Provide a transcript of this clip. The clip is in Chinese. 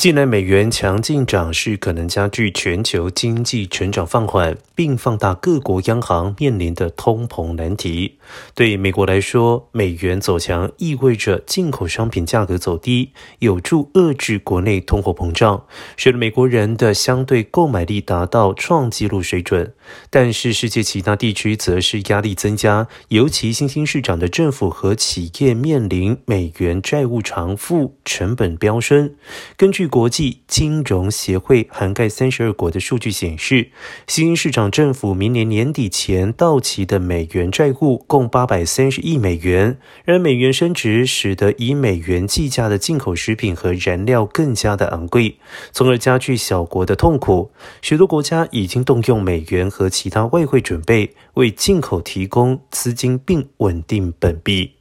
近来美元强劲涨势可能加剧全球经济成长放缓，并放大各国央行面临的通膨难题。对美国来说，美元走强意味着进口商品价格走低，有助遏制国内通货膨胀，使得美国人的相对购买力达到创纪录水准。但是，世界其他地区则是压力增加，尤其新兴市场的政府和企业面临美元债务偿付成本飙升。根据国际金融协会涵盖三十二国的数据显示，新兴市场政府明年年底前到期的美元债务共八百三十亿美元。然而，美元升值使得以美元计价的进口食品和燃料更加的昂贵，从而加剧小国的痛苦。许多国家已经动用美元和其他外汇准备，为进口提供资金并稳定本币。